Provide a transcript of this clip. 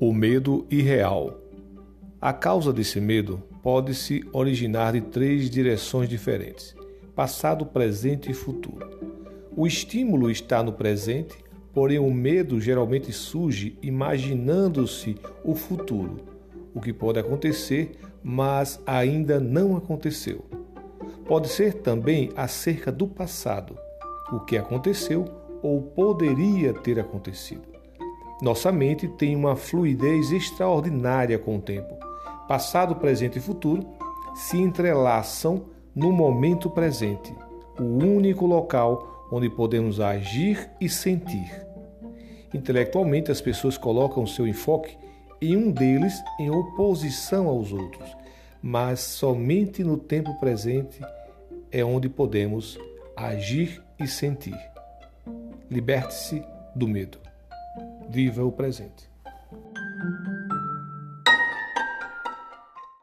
O medo irreal. A causa desse medo pode se originar de três direções diferentes: passado, presente e futuro. O estímulo está no presente, porém o medo geralmente surge imaginando-se o futuro, o que pode acontecer, mas ainda não aconteceu. Pode ser também acerca do passado, o que aconteceu ou poderia ter acontecido. Nossa mente tem uma fluidez extraordinária com o tempo. Passado, presente e futuro se entrelaçam no momento presente, o único local onde podemos agir e sentir. Intelectualmente, as pessoas colocam seu enfoque em um deles em oposição aos outros, mas somente no tempo presente é onde podemos agir e sentir. Liberte-se do medo. Viva o presente.